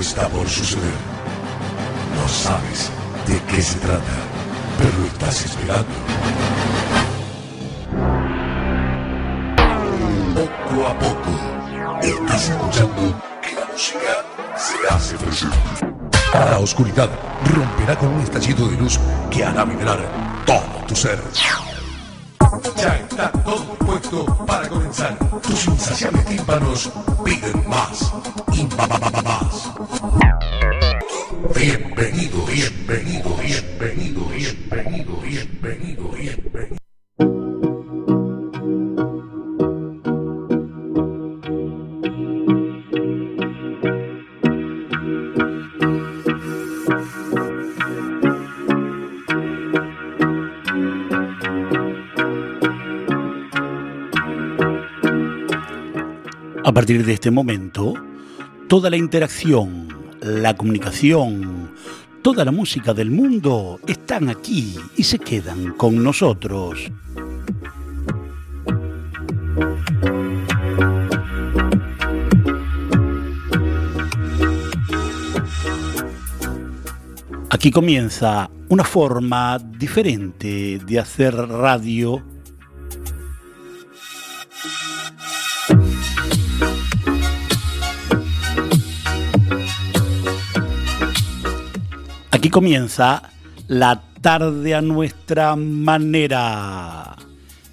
está por suceder. No sabes de qué se trata, pero lo estás esperando. Poco a poco, estás escuchando que la música se hace presente. La oscuridad romperá con un estallido de luz que hará vibrar todo tu ser. Ya está todo para comenzar. Tus insaciables tímpanos piden más y más. Bienvenido, bienvenido, bienvenido, bienvenido, bienvenido, bienvenido. A partir de este momento, toda la interacción, la comunicación, toda la música del mundo están aquí y se quedan con nosotros. Aquí comienza una forma diferente de hacer radio Comienza la tarde a nuestra manera.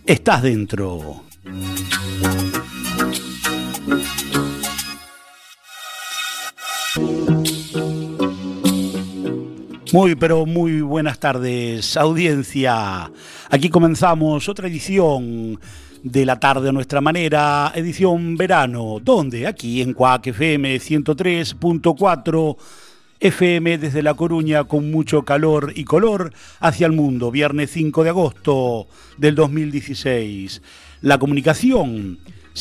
Estás dentro. Muy, pero muy buenas tardes, audiencia. Aquí comenzamos otra edición de la tarde a nuestra manera, edición verano. ¿Dónde? Aquí en Cuac FM 103.4 FM desde La Coruña con mucho calor y color hacia el mundo, viernes 5 de agosto del 2016. La comunicación,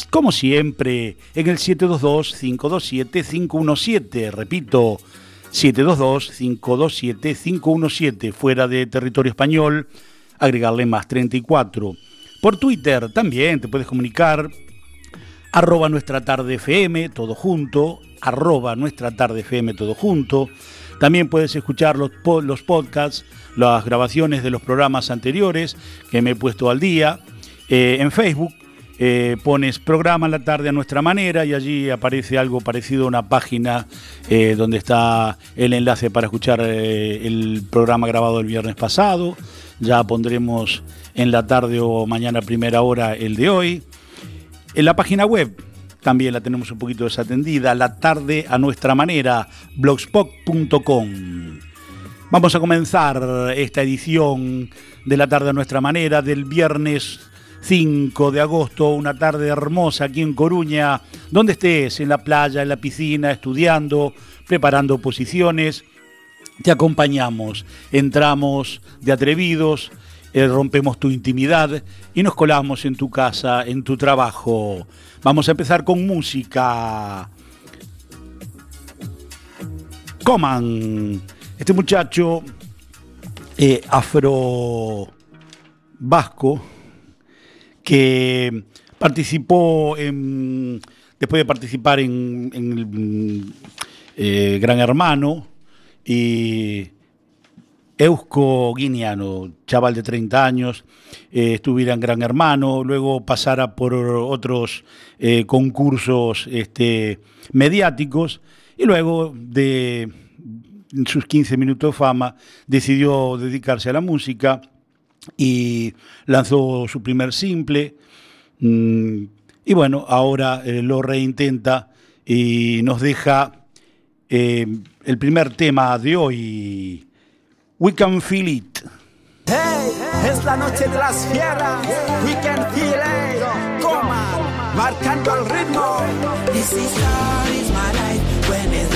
como siempre, en el 722-527-517, repito, 722-527-517, fuera de territorio español, agregarle más 34. Por Twitter también te puedes comunicar, arroba nuestra tarde FM, todo junto, arroba nuestra tarde FM todo junto. También puedes escuchar los, los podcasts, las grabaciones de los programas anteriores que me he puesto al día. Eh, en Facebook eh, pones programa la tarde a nuestra manera y allí aparece algo parecido a una página eh, donde está el enlace para escuchar el programa grabado el viernes pasado. Ya pondremos en la tarde o mañana primera hora el de hoy. En la página web también la tenemos un poquito desatendida, la tarde a nuestra manera, blogspot.com. Vamos a comenzar esta edición de la tarde a nuestra manera del viernes 5 de agosto, una tarde hermosa aquí en Coruña, donde estés, en la playa, en la piscina, estudiando, preparando posiciones. Te acompañamos, entramos de atrevidos, eh, rompemos tu intimidad y nos colamos en tu casa, en tu trabajo. Vamos a empezar con música. Coman. Este muchacho eh, afro vasco que participó en, después de participar en, eh, Gran Hermano y Eusko Guineano, chaval de 30 años, eh, estuviera en Gran Hermano, luego pasara por otros eh, concursos este, mediáticos y luego de sus 15 minutos de fama decidió dedicarse a la música y lanzó su primer simple mm, y bueno, ahora eh, lo reintenta y nos deja el primer tema de hoy. We can feel it. Hey, es la noche de las fieras. We can feel it. Coma, marcando el ritmo. This is my life. When is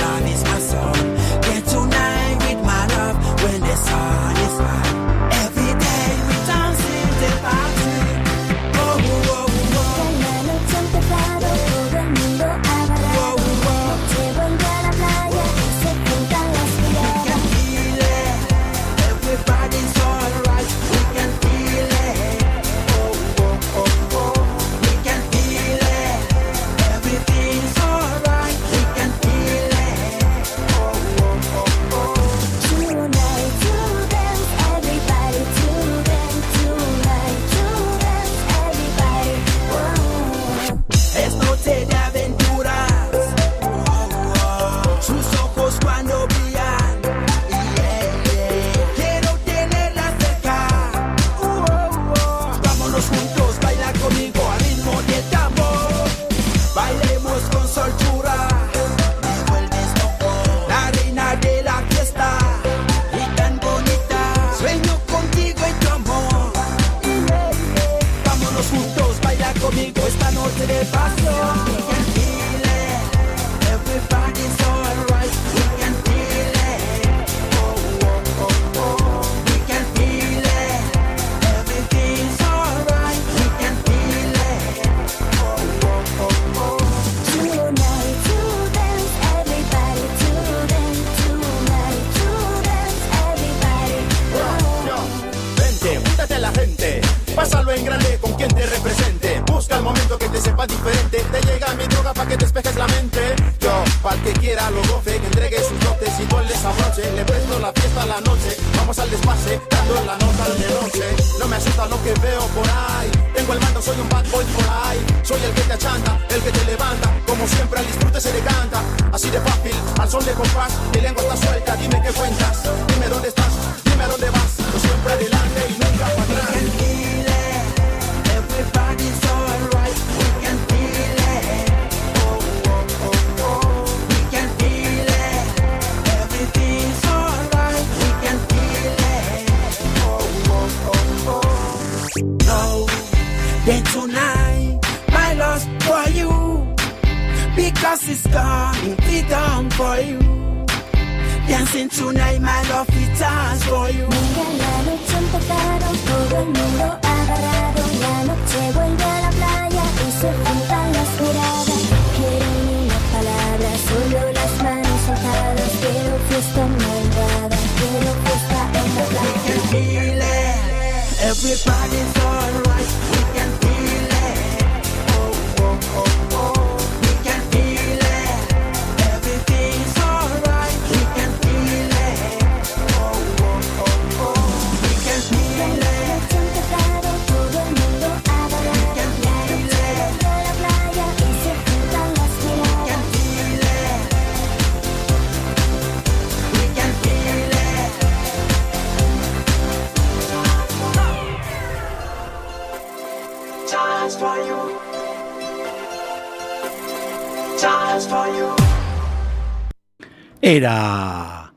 Era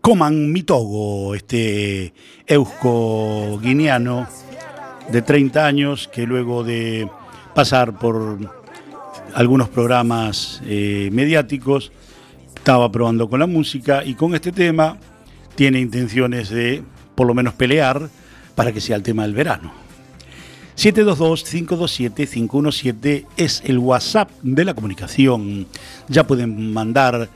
Coman Mitogo, este eusko guineano de 30 años que luego de pasar por algunos programas eh, mediáticos estaba probando con la música y con este tema tiene intenciones de por lo menos pelear para que sea el tema del verano. 722-527-517 es el WhatsApp de la comunicación. Ya pueden mandar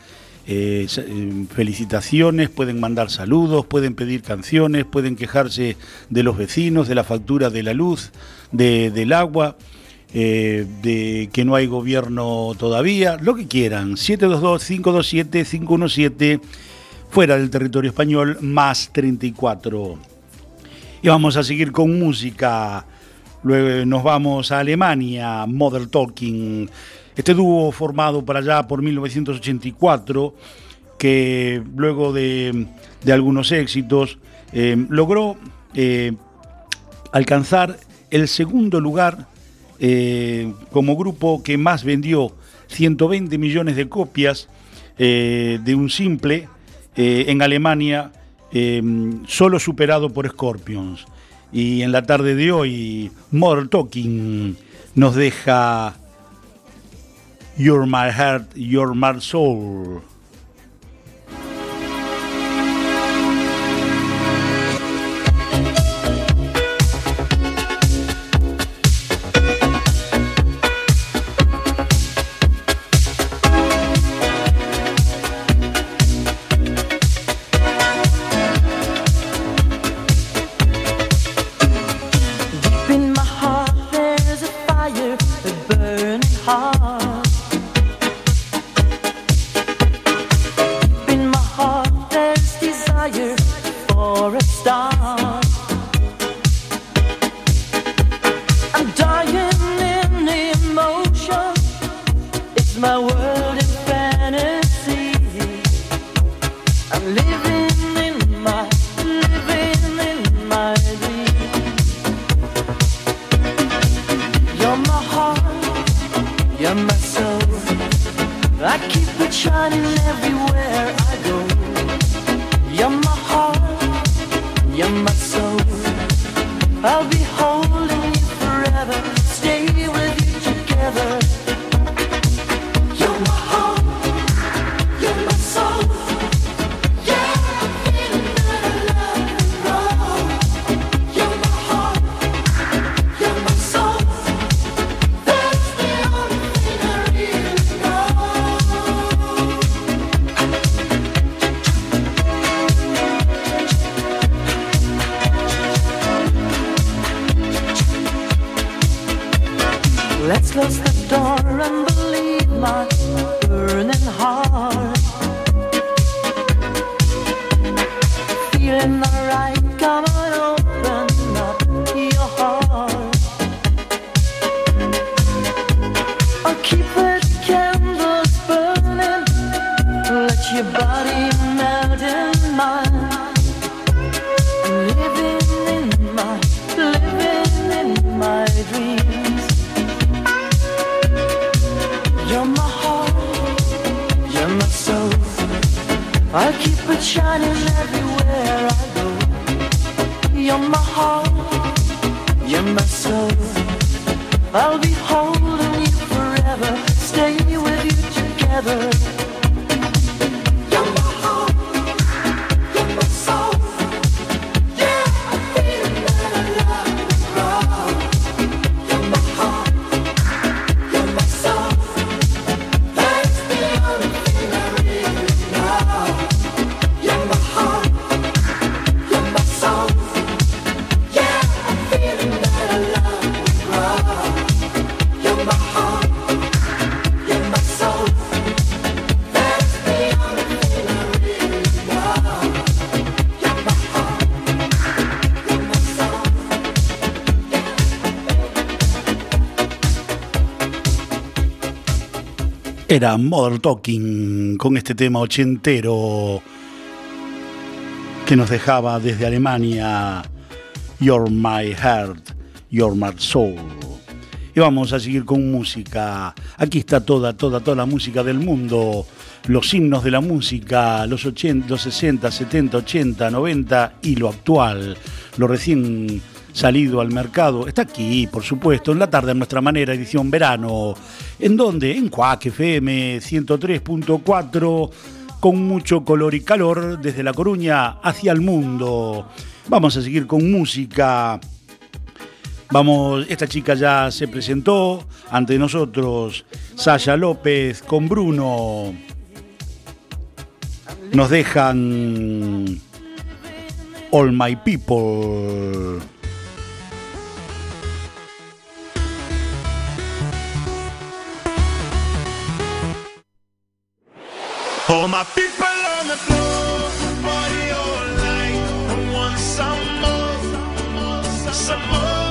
eh, eh, felicitaciones, pueden mandar saludos, pueden pedir canciones, pueden quejarse de los vecinos, de la factura de la luz, de- del agua, eh, de que no hay gobierno todavía, lo que quieran. 722-527-517, fuera del territorio español, más 34. Y vamos a seguir con música. Luego nos vamos a Alemania, Mother Talking. Este dúo formado por allá por 1984, que luego de, algunos éxitos eh, logró eh, alcanzar el segundo lugar eh, como grupo que más vendió 120 millones de copias de un simple en Alemania, solo superado por Scorpions. Y en la tarde de hoy, More Talking nos deja You're My Heart, You're My Soul. I'll be holding you forever, stay with you together. era Mother Talking con este tema ochentero que nos dejaba desde Alemania You're My Heart, You're My Soul. Y vamos a seguir con música. Aquí está toda, toda, toda la música del mundo. Los himnos de la música, los, 80, los 60, 70, 80, 90 y lo actual. Lo recién salido al mercado. Está aquí, por supuesto, en la tarde a nuestra manera, edición verano. ¿En donde En Cuac FM 103.4, con mucho color y calor desde La Coruña hacia el mundo. Vamos a seguir con música. Vamos, esta chica ya se presentó ante nosotros, Sasha López con Bruno. Nos dejan All My People. All my people on the floor, party all night. I want some more, some more.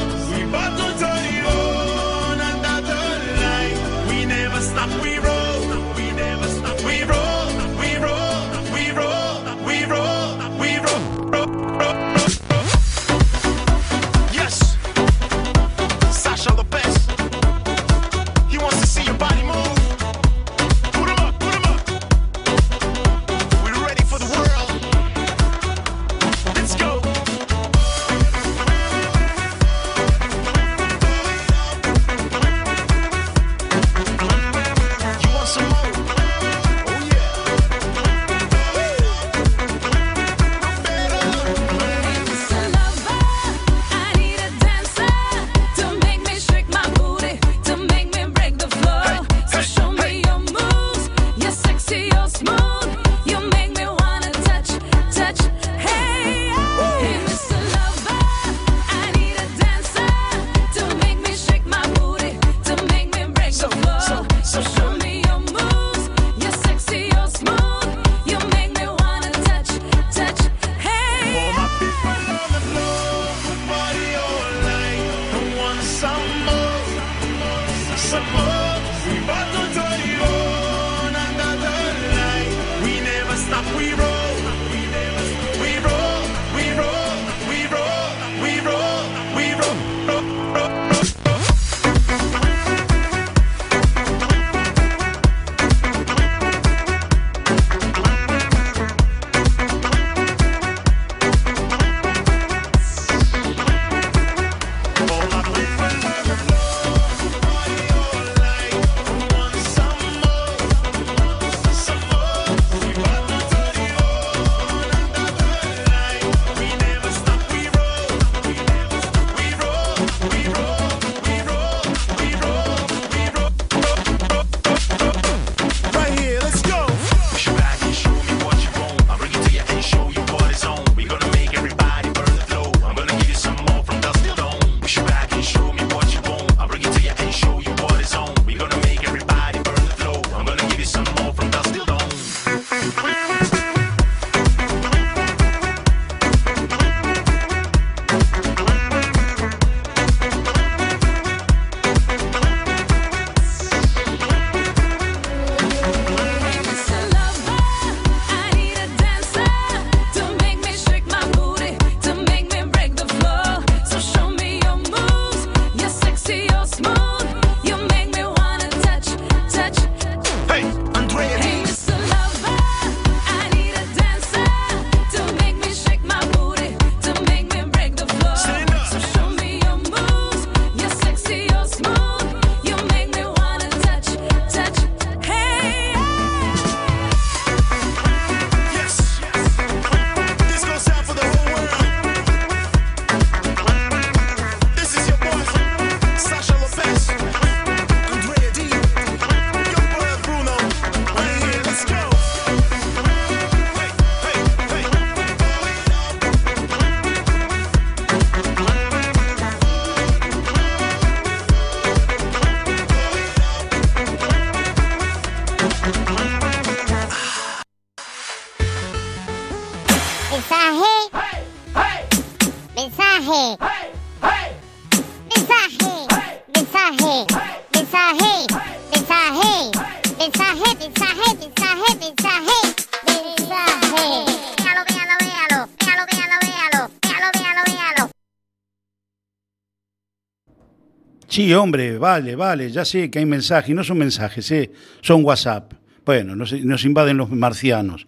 Sí, hombre, vale, vale, ya sé que hay mensajes, no son mensajes, eh, son WhatsApp. Bueno, nos, nos invaden los marcianos.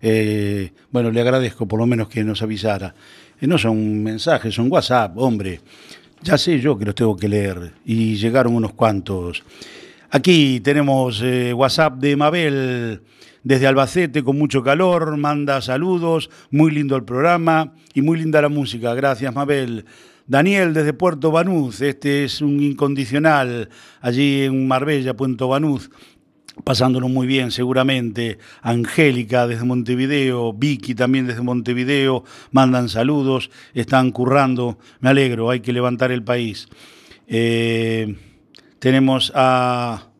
Eh, bueno, le agradezco por lo menos que nos avisara. Eh, no son mensajes, son WhatsApp, hombre. Ya sé yo que los tengo que leer y llegaron unos cuantos. Aquí tenemos eh, WhatsApp de Mabel desde Albacete con mucho calor, manda saludos, muy lindo el programa y muy linda la música. Gracias Mabel. Daniel desde Puerto Banús, este es un incondicional allí en Marbella, Puerto Banús. Pasándolo muy bien seguramente. Angélica desde Montevideo, Vicky también desde Montevideo, mandan saludos, están currando, me alegro, hay que levantar el país. Eh, tenemos a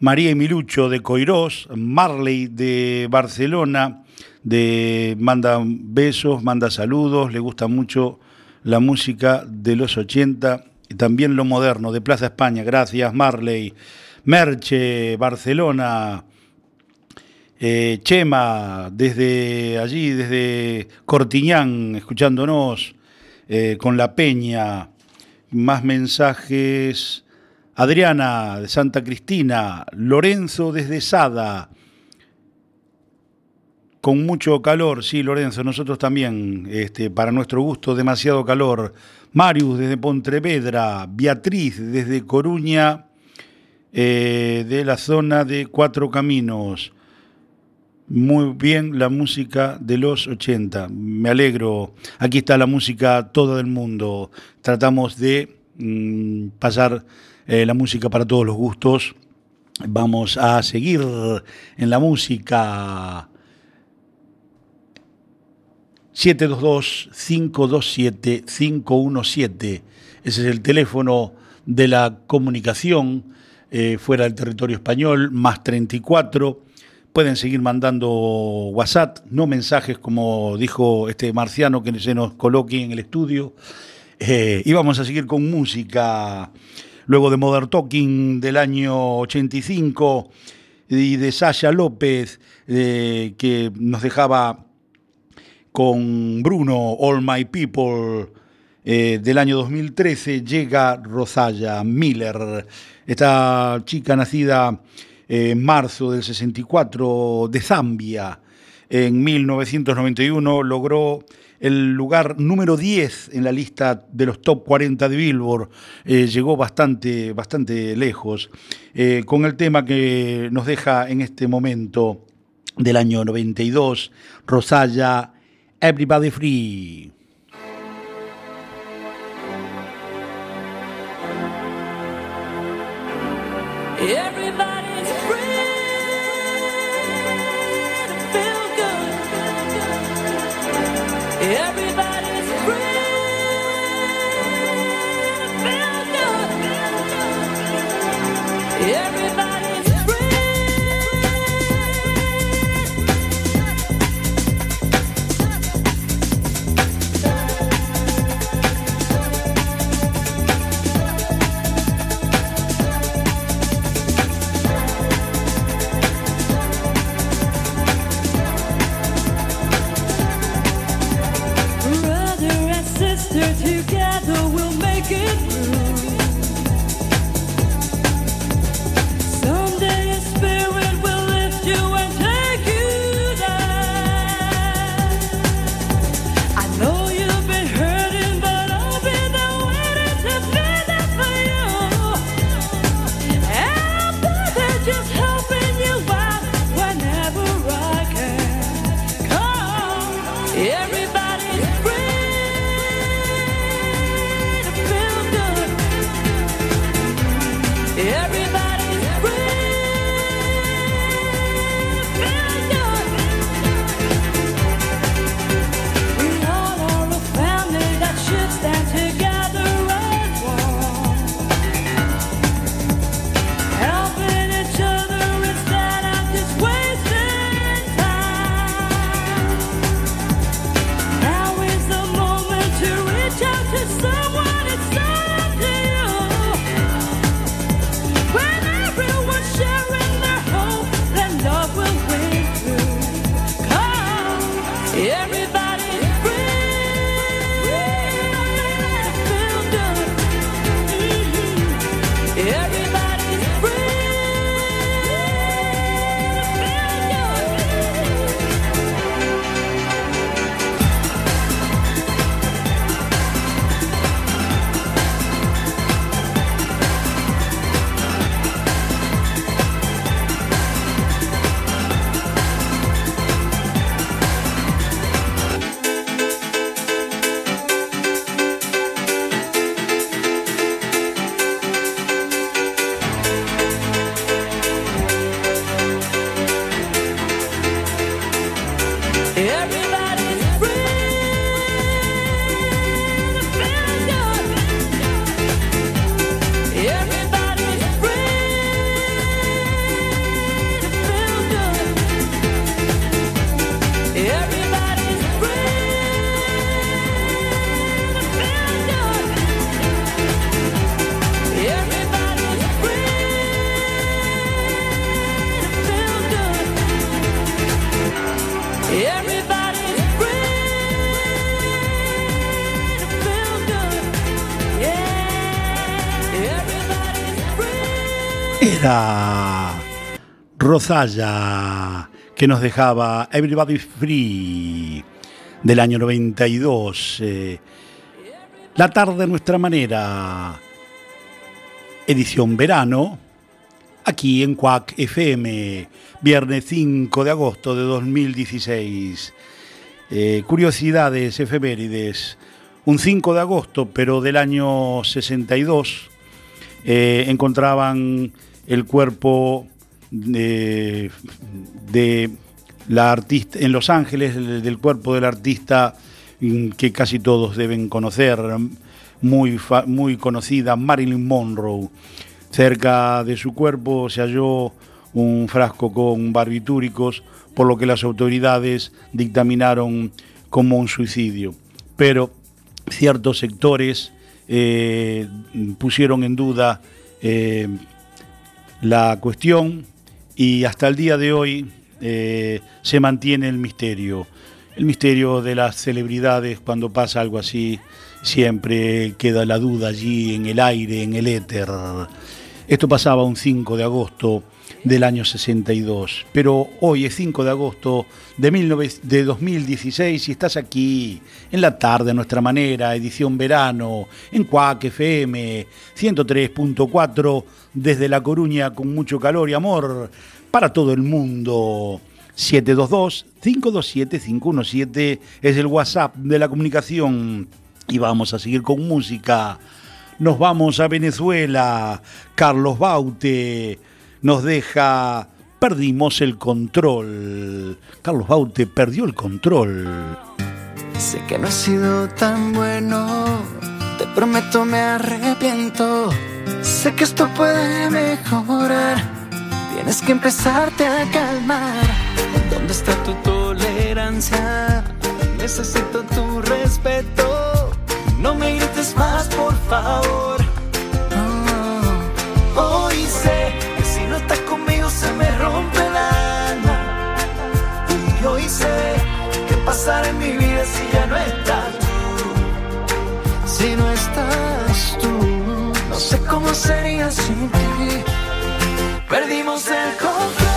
María Emilucho de Coirós, Marley de Barcelona, de, manda besos, manda saludos, le gusta mucho la música de los 80 y también lo moderno, de Plaza España. Gracias, Marley. Merche, Barcelona. Eh, Chema, desde allí, desde Cortiñán, escuchándonos, eh, con La Peña. Más mensajes. Adriana, de Santa Cristina. Lorenzo, desde Sada. Con mucho calor, sí, Lorenzo, nosotros también, este, para nuestro gusto, demasiado calor. Marius, desde Pontevedra. Beatriz, desde Coruña eh, de la zona de Cuatro Caminos. Muy bien la música de los 80. Me alegro. Aquí está la música toda del mundo. Tratamos de mm, pasar eh, la música para todos los gustos. Vamos a seguir en la música. 722-527-517. Ese es el teléfono de la comunicación eh, fuera del territorio español, más 34. Pueden seguir mandando WhatsApp, no mensajes como dijo este marciano que se nos coloque en el estudio. Eh, y vamos a seguir con música. Luego de Modern Talking del año 85 y de Sasha López, eh, que nos dejaba con Bruno, All My People, eh, del año 2013, llega Rosalla Miller, esta chica nacida en marzo del 64 de Zambia. En 1991 logró el lugar número 10 en la lista de los top 40 de Billboard. Eh, llegó bastante, bastante lejos eh, con el tema que nos deja en este momento del año 92, Rosalla, Everybody Free. Everybody's together we'll make it Que nos dejaba Everybody Free del año 92. eh, la tarde a nuestra manera. Edición verano. Aquí en Cuac FM. Viernes 5 de agosto de 2016. Eh, curiosidades, efemérides. Un 5 de agosto, pero del año 62, eh, encontraban el cuerpo de, la artista en Los Ángeles, el- del cuerpo del artista mm, que casi todos deben conocer, muy, muy conocida, Marilyn Monroe. Cerca de su cuerpo se halló un frasco con barbitúricos, por lo que las autoridades dictaminaron como un suicidio. Pero ciertos sectores eh, pusieron en duda eh, la cuestión y hasta el día de hoy eh, se mantiene el misterio. El misterio de las celebridades cuando pasa algo así, siempre queda la duda allí en el aire, en el éter. Esto pasaba un 5 de agosto del año 62, pero hoy es 5 de agosto de, 19 de 2016 y estás aquí en la tarde a nuestra manera, edición verano, en Cuac FM 103.4 desde La Coruña con mucho calor y amor para todo el mundo. 722-527-517 es el WhatsApp de la comunicación y vamos a seguir con música. Nos vamos a Venezuela. Carlos Baute nos deja Perdimos el control. Carlos Baute perdió el control. Sé que no he sido tan bueno, te prometo me arrepiento. Sé que esto puede mejorar, tienes que empezarte a calmar. ¿Dónde está tu tolerancia? Necesito tu respeto. No me grites más, por favor. Si ya no estás tú. Si no estás tú, no sé cómo sería sin ti. Perdimos el control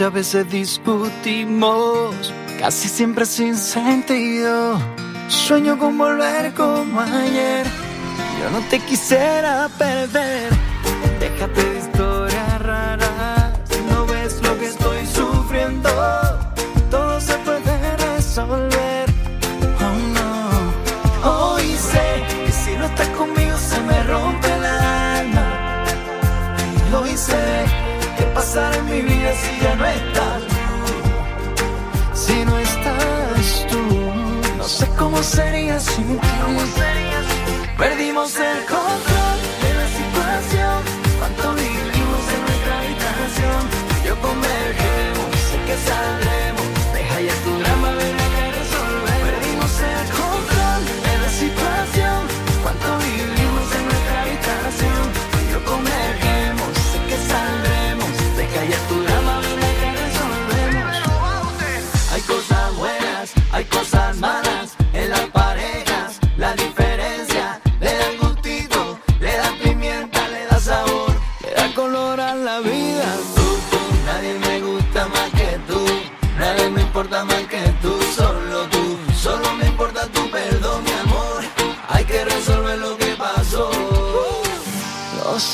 Muchas veces discutimos, casi siempre sin sentido. Sueño con volver como ayer. Yo no te quisiera perder. Perdimos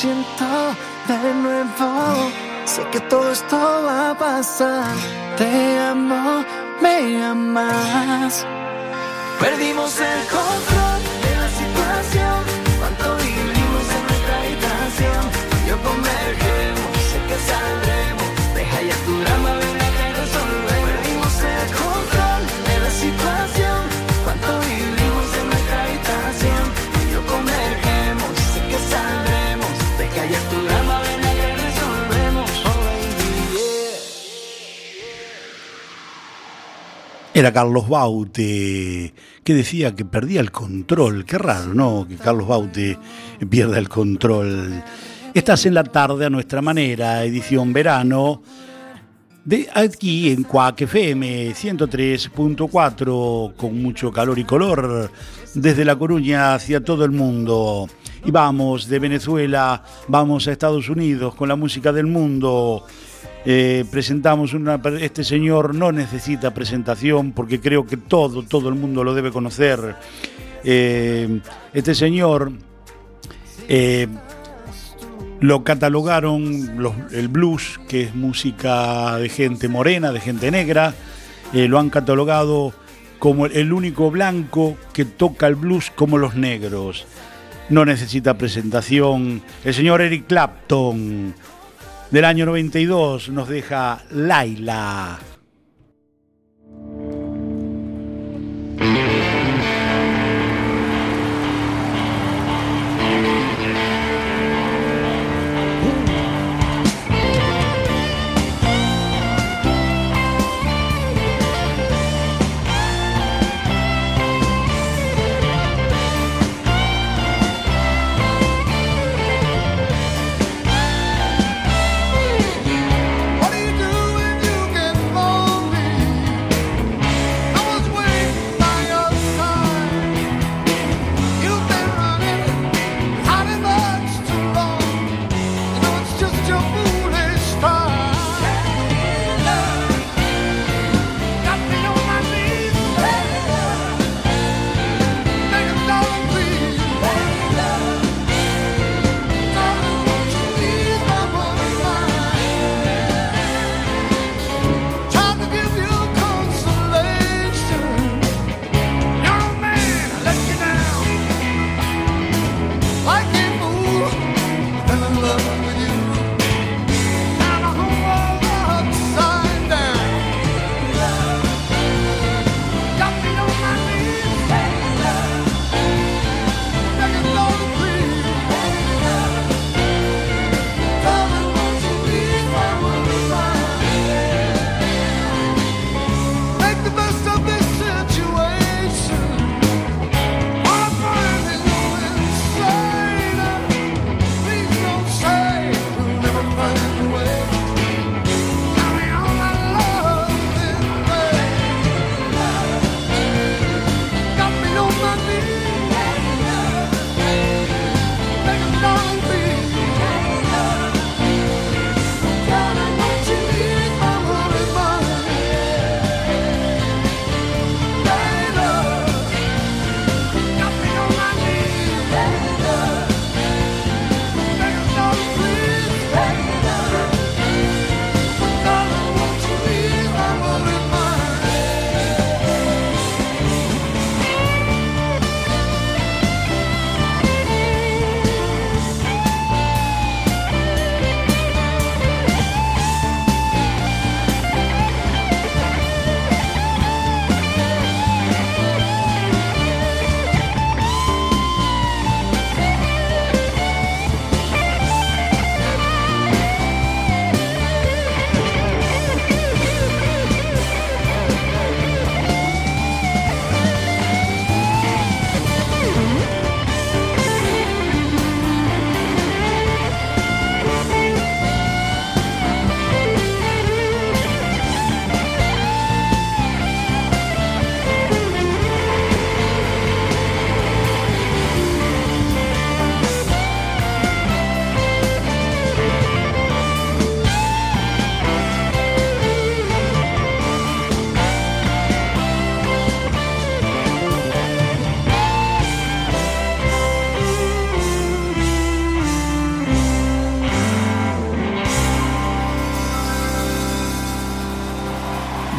siento de nuevo. Sé que todo esto va a pasar. Te amo, me amas. Perdimos el control de la situación. Cuánto vivimos en nuestra habitación. Yo convergemos, Era Carlos Baute, que decía que perdía el control. Qué raro, ¿no? Que Carlos Baute pierda el control. Estás en la tarde a nuestra manera, edición verano, de aquí en Cuac FM 103.4, con mucho calor y color, desde La Coruña hacia todo el mundo. Y vamos de Venezuela, vamos a Estados Unidos con la música del mundo. Eh, presentamos una. Este señor no necesita presentación porque creo que todo, todo el mundo lo debe conocer. Eh, este señor eh, lo catalogaron los- el blues, que es música de gente morena, de gente negra. lo han catalogado como el único blanco que toca el blues como los negros. No necesita presentación. El señor Eric Clapton del año 92 nos deja Laila.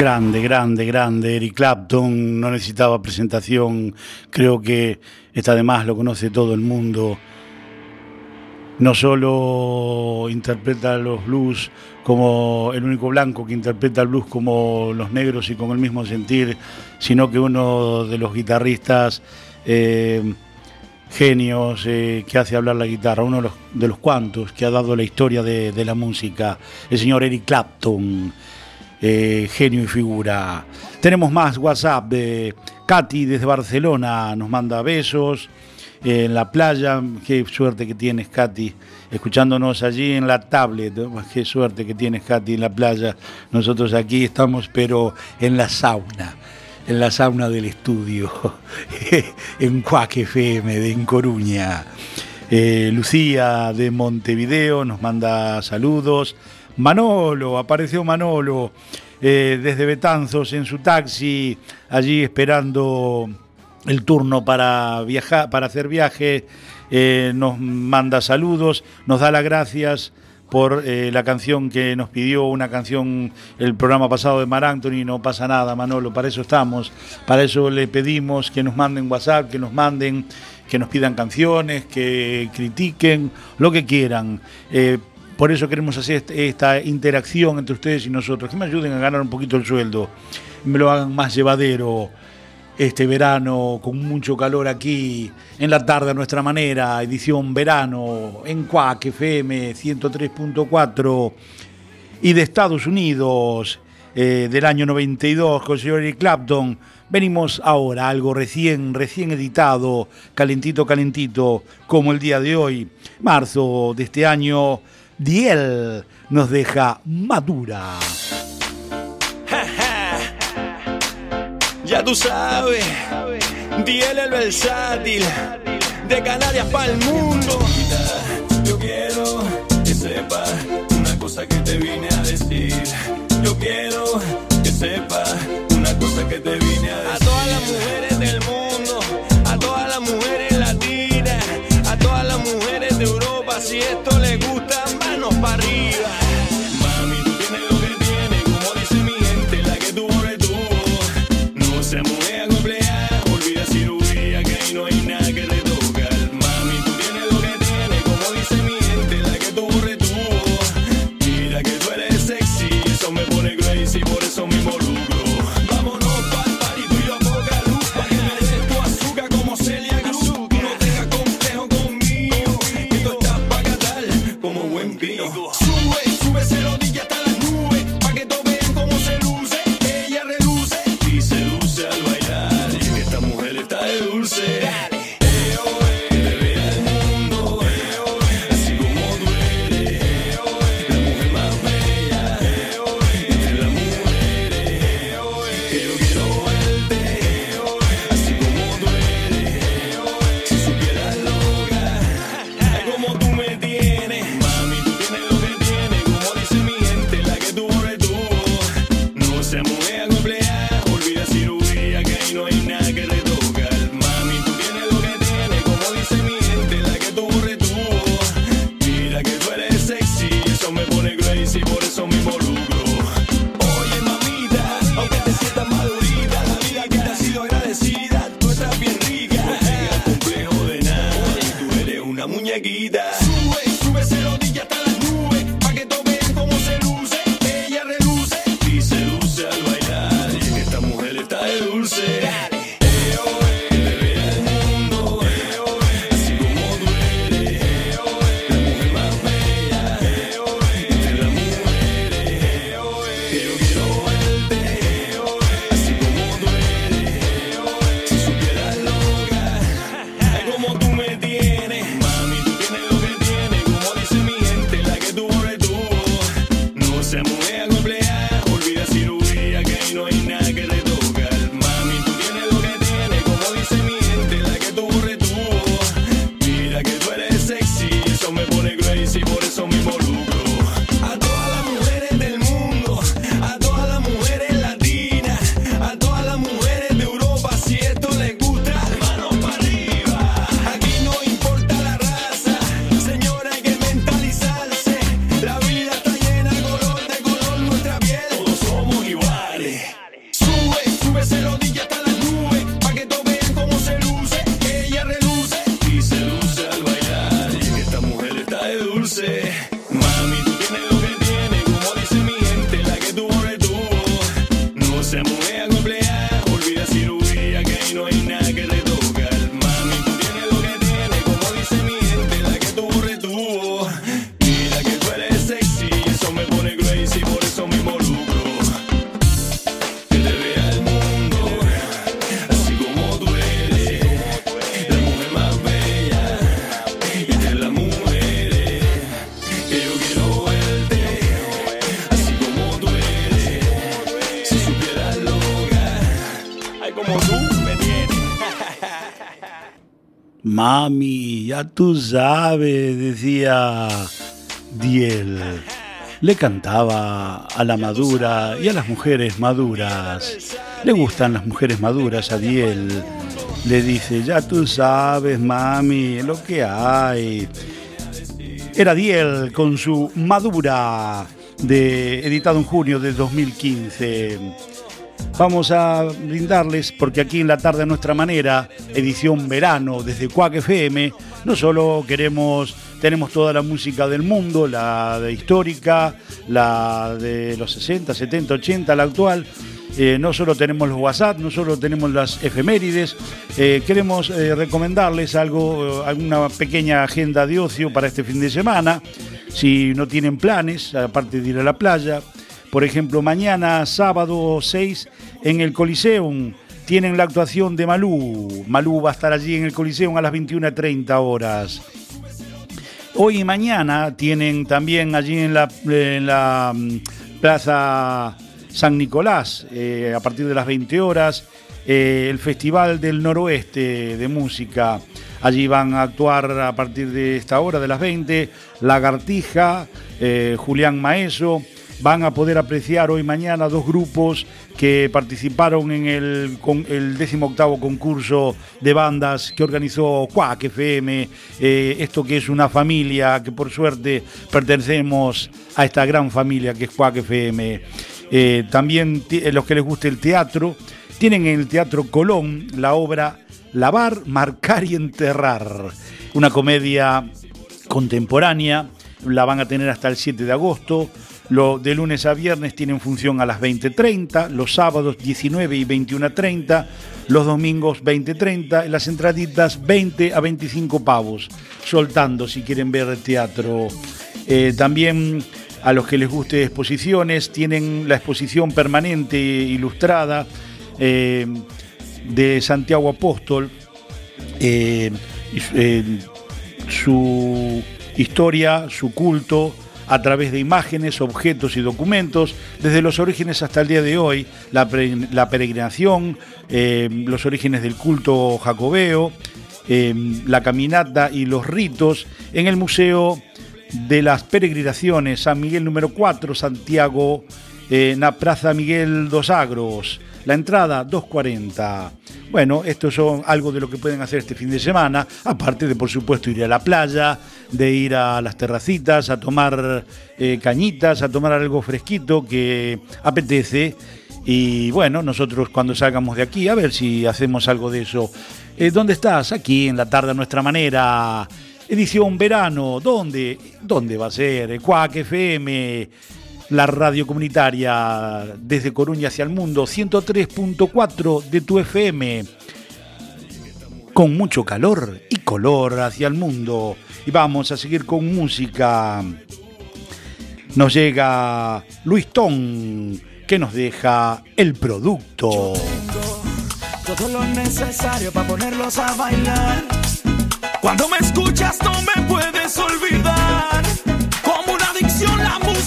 Grande, grande, grande. Eric Clapton no necesitaba presentación. Creo que está de más, lo conoce todo el mundo. No solo interpreta los blues como el único blanco que interpreta el blues como los negros y con el mismo sentir, sino que uno de los guitarristas eh, genios eh, que hace hablar la guitarra, uno de los, cuantos que ha dado la historia de la música, el señor Eric Clapton. Eh, genio y figura. Tenemos más WhatsApp de Katy desde Barcelona, nos manda besos eh, en la playa. Qué suerte que tienes, Katy, escuchándonos allí en la tablet. Qué suerte que tienes, Katy, en la playa. Nosotros aquí estamos, pero en la sauna. En la sauna del estudio, en Cuac FM de En Coruña. Eh, Lucía de Montevideo nos manda saludos. Manolo, apareció Manolo eh, desde Betanzos en su taxi, allí esperando el turno para viajar, para hacer viaje. Eh, nos manda saludos, nos da las gracias por eh, la canción que nos pidió, una canción el programa pasado de Mar Anthony, no pasa nada, Manolo, para eso estamos, para eso le pedimos que nos manden WhatsApp, que nos manden, que nos pidan canciones, que critiquen, lo que quieran. Por eso queremos hacer este- esta interacción entre ustedes y nosotros, que me ayuden a ganar un poquito el sueldo, me lo hagan más llevadero este verano con mucho calor aquí, en la tarde a nuestra manera, edición verano en Cuac FM 103.4 y de Estados Unidos eh, del año 92 con el señor Eric Clapton. Venimos ahora algo recién, recién editado, calentito, calentito, como el día de hoy, marzo de este año. Diel nos deja madura. Ya tú sabes, Diel el versátil, de Canarias para el mundo. Yo quiero que sepas una cosa que te vine a tú sabes, decía Diel. Le cantaba a la madura y a las mujeres maduras. Le gustan las mujeres maduras a Diel. Le dice, ya tú sabes, mami, lo que hay. Era Diel con su Madura, de, editado en junio de 2015. Vamos a brindarles, porque aquí en la tarde a nuestra manera, edición verano desde Cuac FM, no solo queremos, tenemos toda la música del mundo, la de histórica, la de los 60, 70, 80, la actual, eh, no solo tenemos los WhatsApp, no solo tenemos las efemérides, eh, queremos eh, recomendarles algo, alguna pequeña agenda de ocio para este fin de semana. Si no tienen planes, aparte de ir a la playa, por ejemplo, mañana sábado 6 en el Coliseum tienen la actuación de Malú. Malú va a estar allí en el Coliseum a las 21.30 horas. Hoy y mañana tienen también allí en la, mm, Plaza San Nicolás, eh, a partir de las 20 horas, eh, el Festival del Noroeste de Música. Allí van a actuar a partir de esta hora, de las 20, Lagartija, eh, Julián Maeso. Van a poder apreciar hoy mañana dos grupos que participaron en el, con el 18 concurso de bandas que organizó Cuac FM. eh, esto que es una familia, que por suerte pertenecemos a esta gran familia que es Cuac FM. Eh, también eh, los que les guste el teatro, tienen en el Teatro Colón la obra Lavar, Marcar y Enterrar, una comedia contemporánea, la van a tener hasta el 7 de agosto. Lo, de lunes a viernes tienen función a las 20.30, los sábados 19 y 21.30, los domingos 20.30, y las entraditas 20 a 25 pavos, soltando si quieren ver teatro. Eh, también a los que les guste exposiciones, tienen la exposición permanente ilustrada eh, de Santiago Apóstol, eh, su historia, su culto, a través de imágenes, objetos y documentos, desde los orígenes hasta el día de hoy, la, peregrinación, eh, los orígenes del culto jacobeo, eh, la caminata y los ritos en el Museo de las Peregrinaciones, San Miguel número 4, Santiago, eh, en la Plaza Miguel dos Agros. La entrada 2.40. Bueno, esto son algo de lo que pueden hacer este fin de semana, aparte de por supuesto ir a la playa, de ir a las terracitas, a tomar eh, cañitas, a tomar algo fresquito que apetece. Y bueno, nosotros cuando salgamos de aquí, a ver si hacemos algo de eso. Eh, ¿Dónde estás? Aquí en la tarde a nuestra manera. Edición verano. ¿Dónde? ¿Dónde va a ser? Cuac FM, la radio comunitaria desde Coruña hacia el mundo, 103.4 de tu FM. Con mucho calor y color hacia el mundo. Y vamos a seguir con música. Nos llega Luis Ton, que nos deja el producto. todo lo necesario para ponerlos a bailar. Cuando me escuchas no me puedes olvidar.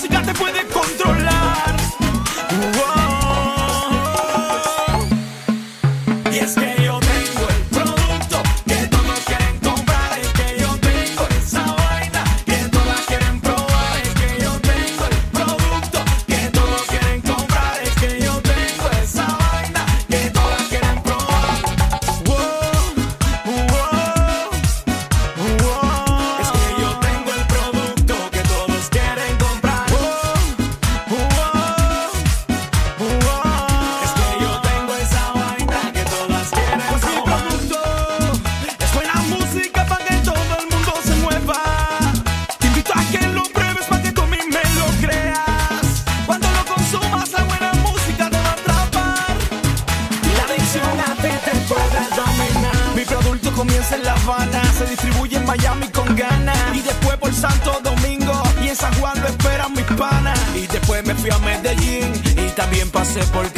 Música te puede controlar. Pasé por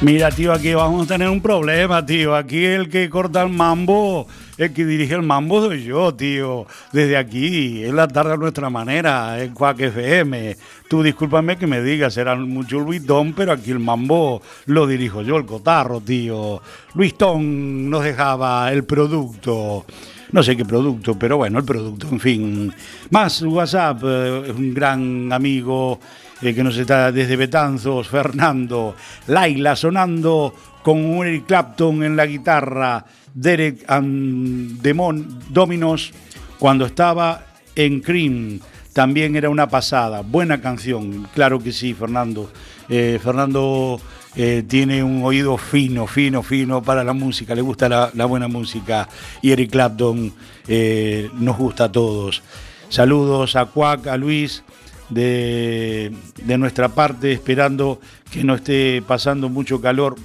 Mira, tío, aquí vamos a tener un problema, tío. Aquí el que corta el mambo, el que dirige el mambo soy yo, tío. Desde aquí, es la tarde a nuestra manera, en Quack FM. Tú discúlpame que me digas, será mucho Luis Don, pero aquí el mambo lo dirijo yo, el cotarro, tío. Luis Don nos dejaba el producto. No sé qué producto, pero bueno, el producto, en fin. Más WhatsApp, eh, un gran amigo que nos está desde Betanzos, Fernando. Laila sonando con Eric Clapton en la guitarra, Derek and Demon Dominos cuando estaba en Cream. También era una pasada, buena canción, claro que sí, Fernando. Eh, Fernando eh, tiene un oído fino, fino, fino para la música, le gusta la, la buena música y Eric Clapton eh, nos gusta a todos. Saludos a Cuac, a Luis, de, de nuestra parte, esperando que no esté pasando mucho calor.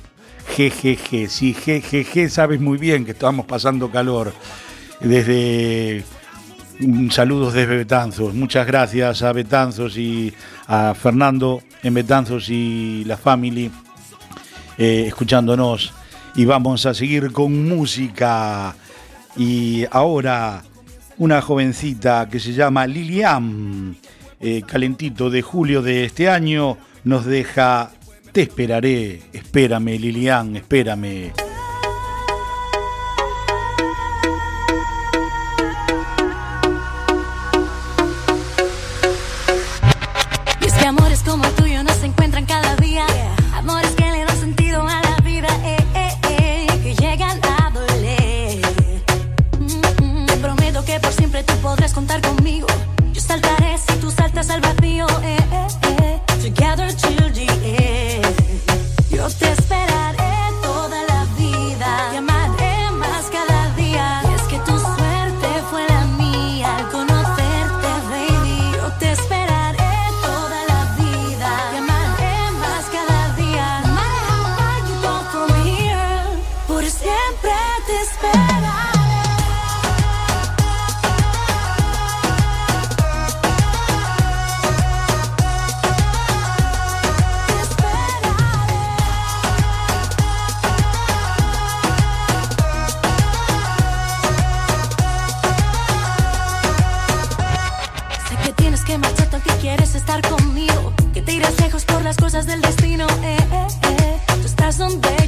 Jejeje, sí, jejeje, sabes muy bien que estamos pasando calor. Desde mm, saludos desde Betanzos. Muchas gracias a Betanzos y a Fernando en Betanzos y la family eh, escuchándonos. Y vamos a seguir con música. Y ahora una jovencita que se llama Lilian, eh, calentito de julio de este año, nos deja Te esperaré, espérame Lilian, espérame. Las cosas del destino. Eh, eh, eh. Tú estás donde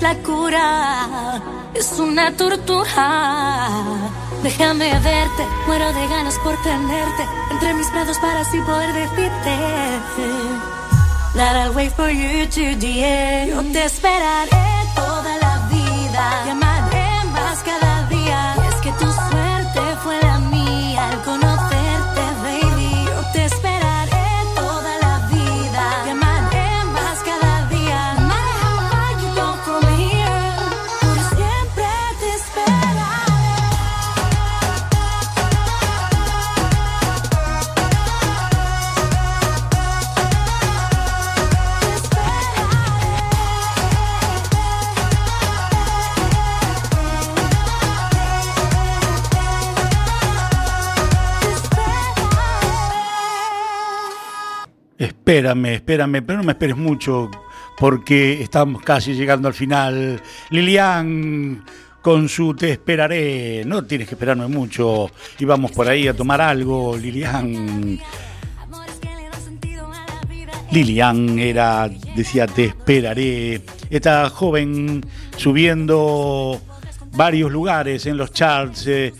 la cura. Es una tortura. Déjame verte, muero de ganas por tenerte entre mis brazos para así poder decirte. That I'll for you to. Yo te esperaré Espérame, espérame, pero no me esperes mucho porque estamos casi llegando al final. Lilian, con su Te esperaré, no tienes que esperarme mucho y vamos por ahí a tomar algo, Lilian. Lilian era, decía, te esperaré. Esta joven subiendo varios lugares en los charts eh,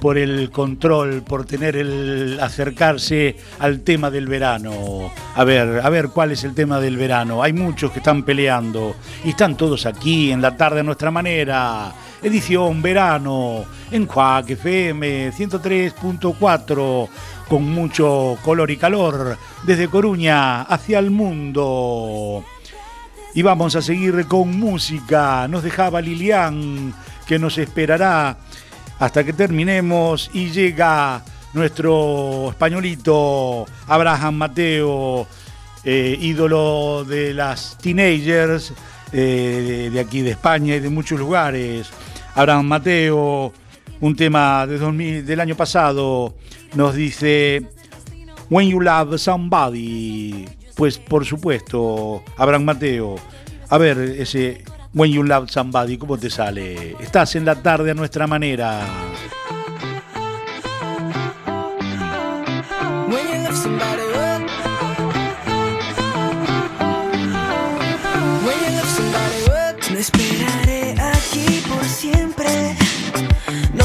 por el control, por tener el acercarse al tema del verano. A ver, a ver cuál es el tema del verano. Hay muchos que están peleando y están todos aquí en la tarde a nuestra manera. Edición verano en Quack FM 103.4 con mucho color y calor desde Coruña hacia el mundo. Y vamos a seguir con música. Nos dejaba Lilian, que nos esperará hasta que terminemos. Y llega nuestro españolito Abraham Mateo, eh, ídolo de las teenagers eh, de, aquí de España y de muchos lugares. Abraham Mateo, un tema de 2000 del año pasado, nos dice When You Love Somebody. Pues por supuesto, Abraham Mateo. A ver, ese When You Love Somebody, ¿cómo te sale? Estás en la tarde a nuestra manera. When you love somebody up. When you love somebody up. No esperaré aquí por siempre. No,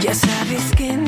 ya sabes que no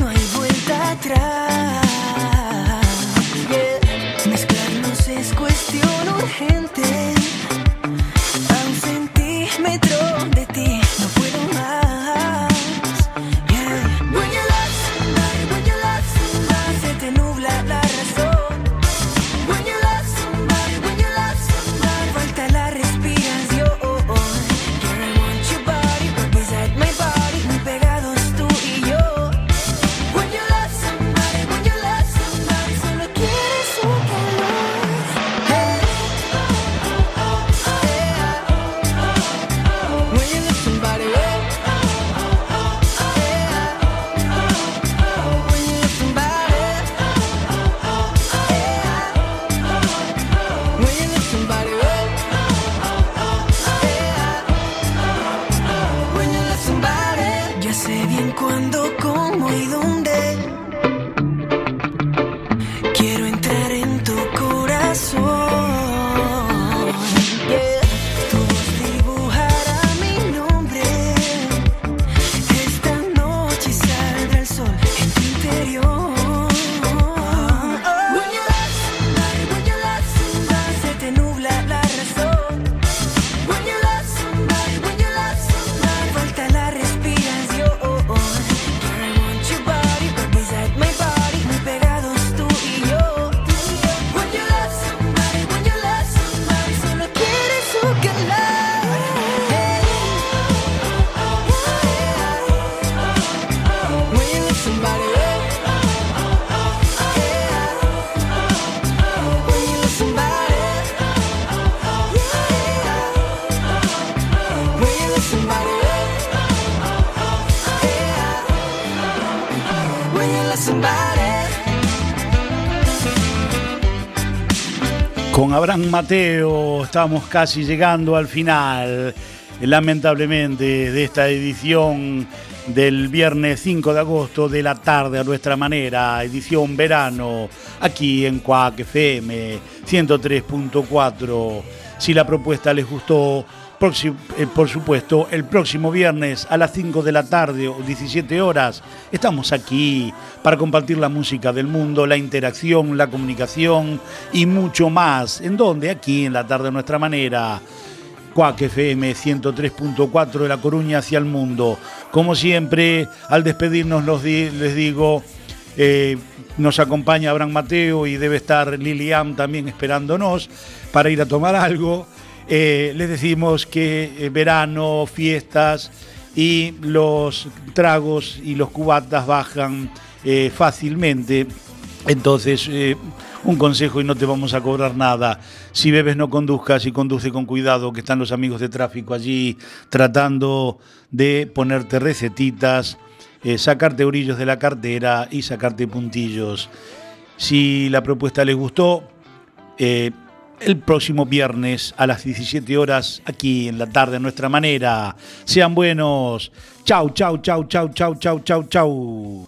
Con Abraham Mateo estamos casi llegando al final, lamentablemente, de esta edición del viernes 5 de agosto de la tarde a nuestra manera, edición verano, aquí en Cuac FM 103.4. Si la propuesta les gustó, eh, por supuesto, el próximo viernes a las 5 de la tarde o 17 horas, estamos aquí para compartir la música del mundo, la interacción, la comunicación y mucho más. ¿En dónde? Aquí en la tarde a nuestra manera. Cuac FM 103.4 de La Coruña hacia el mundo. Como siempre, al despedirnos los les digo, eh, nos acompaña Abraham Mateo y debe estar Lilian también esperándonos para ir a tomar algo. Eh, les decimos que eh, verano, fiestas y los tragos y los cubatas bajan eh, fácilmente. Entonces, un consejo y no te vamos a cobrar nada. Si bebes, no conduzcas y conduce con cuidado, que están los amigos de tráfico allí tratando de ponerte recetitas, sacarte orillos de la cartera y sacarte puntillos. Si la propuesta les gustó, el próximo viernes a las 17 horas, aquí en la tarde, a nuestra manera. Sean buenos. Chau, chau, chau, chau, chau, chau, chau, chau.